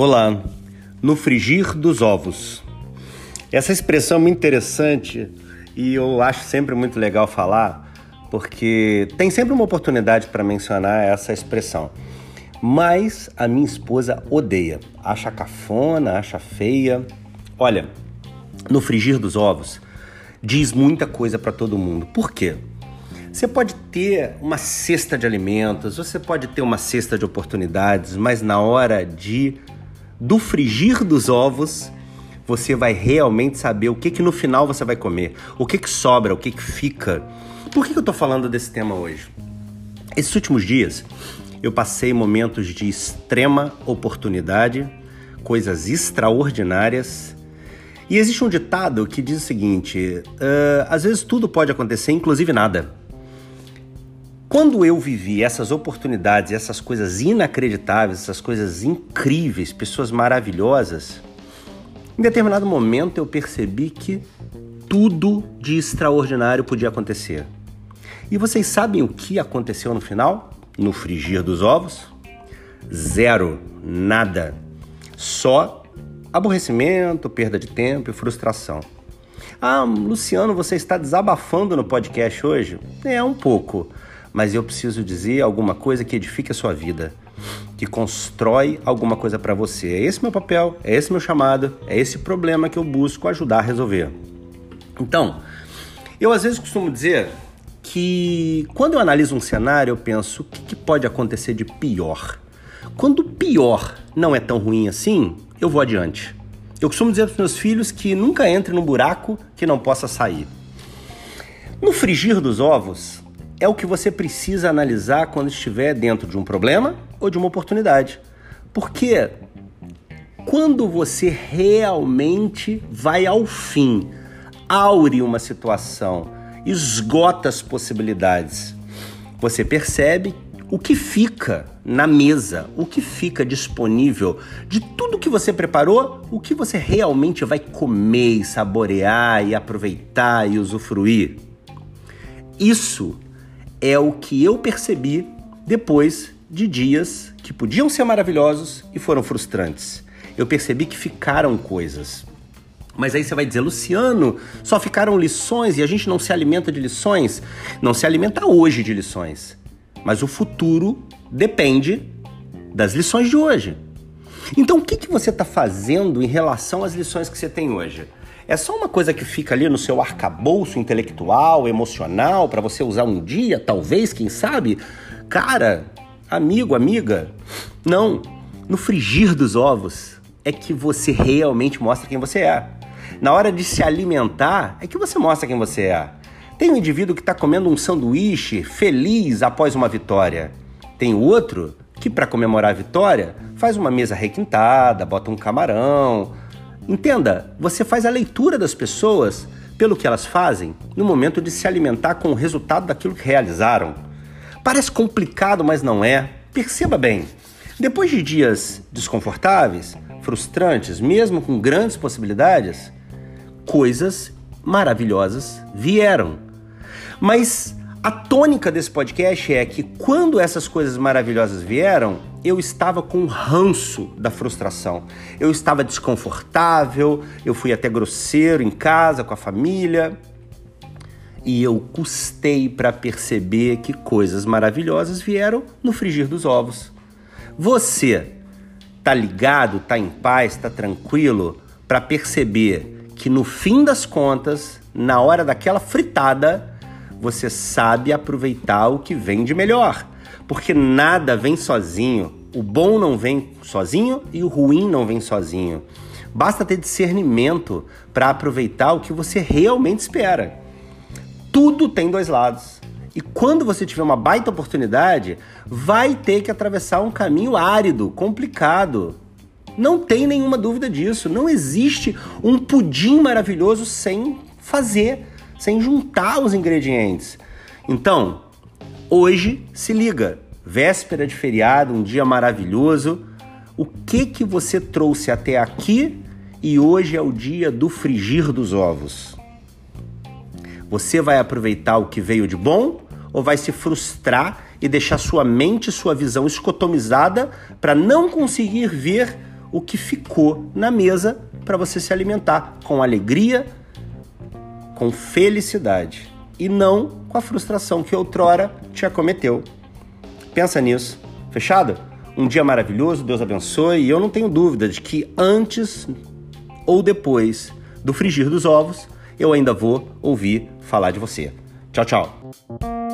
Olá, no frigir dos ovos. Essa expressão é muito interessante e eu acho sempre muito legal falar, porque tem sempre uma oportunidade para mencionar essa expressão. Mas a minha esposa odeia, acha cafona, acha feia. Olha, no frigir dos ovos diz muita coisa para todo mundo. Por quê? Você pode ter uma cesta de alimentos, você pode ter uma cesta de oportunidades, mas na hora de do frigir dos ovos, você vai realmente saber o que que no final você vai comer, o que que sobra, o que que fica. Por que, que eu estou falando desse tema hoje? Esses últimos dias eu passei momentos de extrema oportunidade, coisas extraordinárias. E existe um ditado que diz o seguinte: uh, às vezes tudo pode acontecer, inclusive nada. Quando eu vivi essas oportunidades, essas coisas inacreditáveis, essas coisas incríveis, pessoas maravilhosas, em determinado momento eu percebi que tudo de extraordinário podia acontecer. E vocês sabem o que aconteceu no final? No frigir dos ovos? Zero, nada. Só aborrecimento, perda de tempo e frustração. Ah, Luciano, você está desabafando no podcast hoje? É um pouco mas eu preciso dizer alguma coisa que edifique a sua vida, que constrói alguma coisa para você. É esse meu papel, é esse meu chamado, é esse problema que eu busco ajudar a resolver. Então, eu às vezes costumo dizer que quando eu analiso um cenário, eu penso o que, que pode acontecer de pior. Quando o pior não é tão ruim assim, eu vou adiante. Eu costumo dizer para os meus filhos que nunca entre num buraco que não possa sair. No frigir dos ovos, é o que você precisa analisar quando estiver dentro de um problema ou de uma oportunidade. Porque quando você realmente vai ao fim, aure uma situação, esgota as possibilidades, você percebe o que fica na mesa, o que fica disponível de tudo que você preparou, o que você realmente vai comer, saborear e aproveitar e usufruir. Isso é o que eu percebi depois de dias que podiam ser maravilhosos e foram frustrantes. Eu percebi que ficaram coisas. Mas aí você vai dizer, Luciano, só ficaram lições e a gente não se alimenta de lições? Não se alimenta hoje de lições. Mas o futuro depende das lições de hoje. Então, o que, que você está fazendo em relação às lições que você tem hoje? É só uma coisa que fica ali no seu arcabouço intelectual, emocional, para você usar um dia, talvez, quem sabe? Cara, amigo, amiga, não. No frigir dos ovos é que você realmente mostra quem você é. Na hora de se alimentar é que você mostra quem você é. Tem um indivíduo que está comendo um sanduíche feliz após uma vitória. Tem outro que, para comemorar a vitória, faz uma mesa requintada, bota um camarão, Entenda, você faz a leitura das pessoas pelo que elas fazem no momento de se alimentar com o resultado daquilo que realizaram. Parece complicado, mas não é. Perceba bem, depois de dias desconfortáveis, frustrantes, mesmo com grandes possibilidades, coisas maravilhosas vieram. Mas a tônica desse podcast é que quando essas coisas maravilhosas vieram, eu estava com ranço da frustração. Eu estava desconfortável, eu fui até grosseiro em casa com a família. E eu custei para perceber que coisas maravilhosas vieram no frigir dos ovos. Você tá ligado, tá em paz, tá tranquilo para perceber que no fim das contas, na hora daquela fritada, você sabe aproveitar o que vem de melhor. Porque nada vem sozinho. O bom não vem sozinho e o ruim não vem sozinho. Basta ter discernimento para aproveitar o que você realmente espera. Tudo tem dois lados. E quando você tiver uma baita oportunidade, vai ter que atravessar um caminho árido, complicado. Não tem nenhuma dúvida disso. Não existe um pudim maravilhoso sem fazer sem juntar os ingredientes. Então, hoje se liga, véspera de feriado, um dia maravilhoso. O que que você trouxe até aqui e hoje é o dia do frigir dos ovos? Você vai aproveitar o que veio de bom ou vai se frustrar e deixar sua mente, sua visão escotomizada para não conseguir ver o que ficou na mesa para você se alimentar com alegria, com felicidade e não com a frustração que outrora te acometeu. Pensa nisso. Fechado? Um dia maravilhoso, Deus abençoe, e eu não tenho dúvida de que antes ou depois do frigir dos ovos, eu ainda vou ouvir falar de você. Tchau, tchau.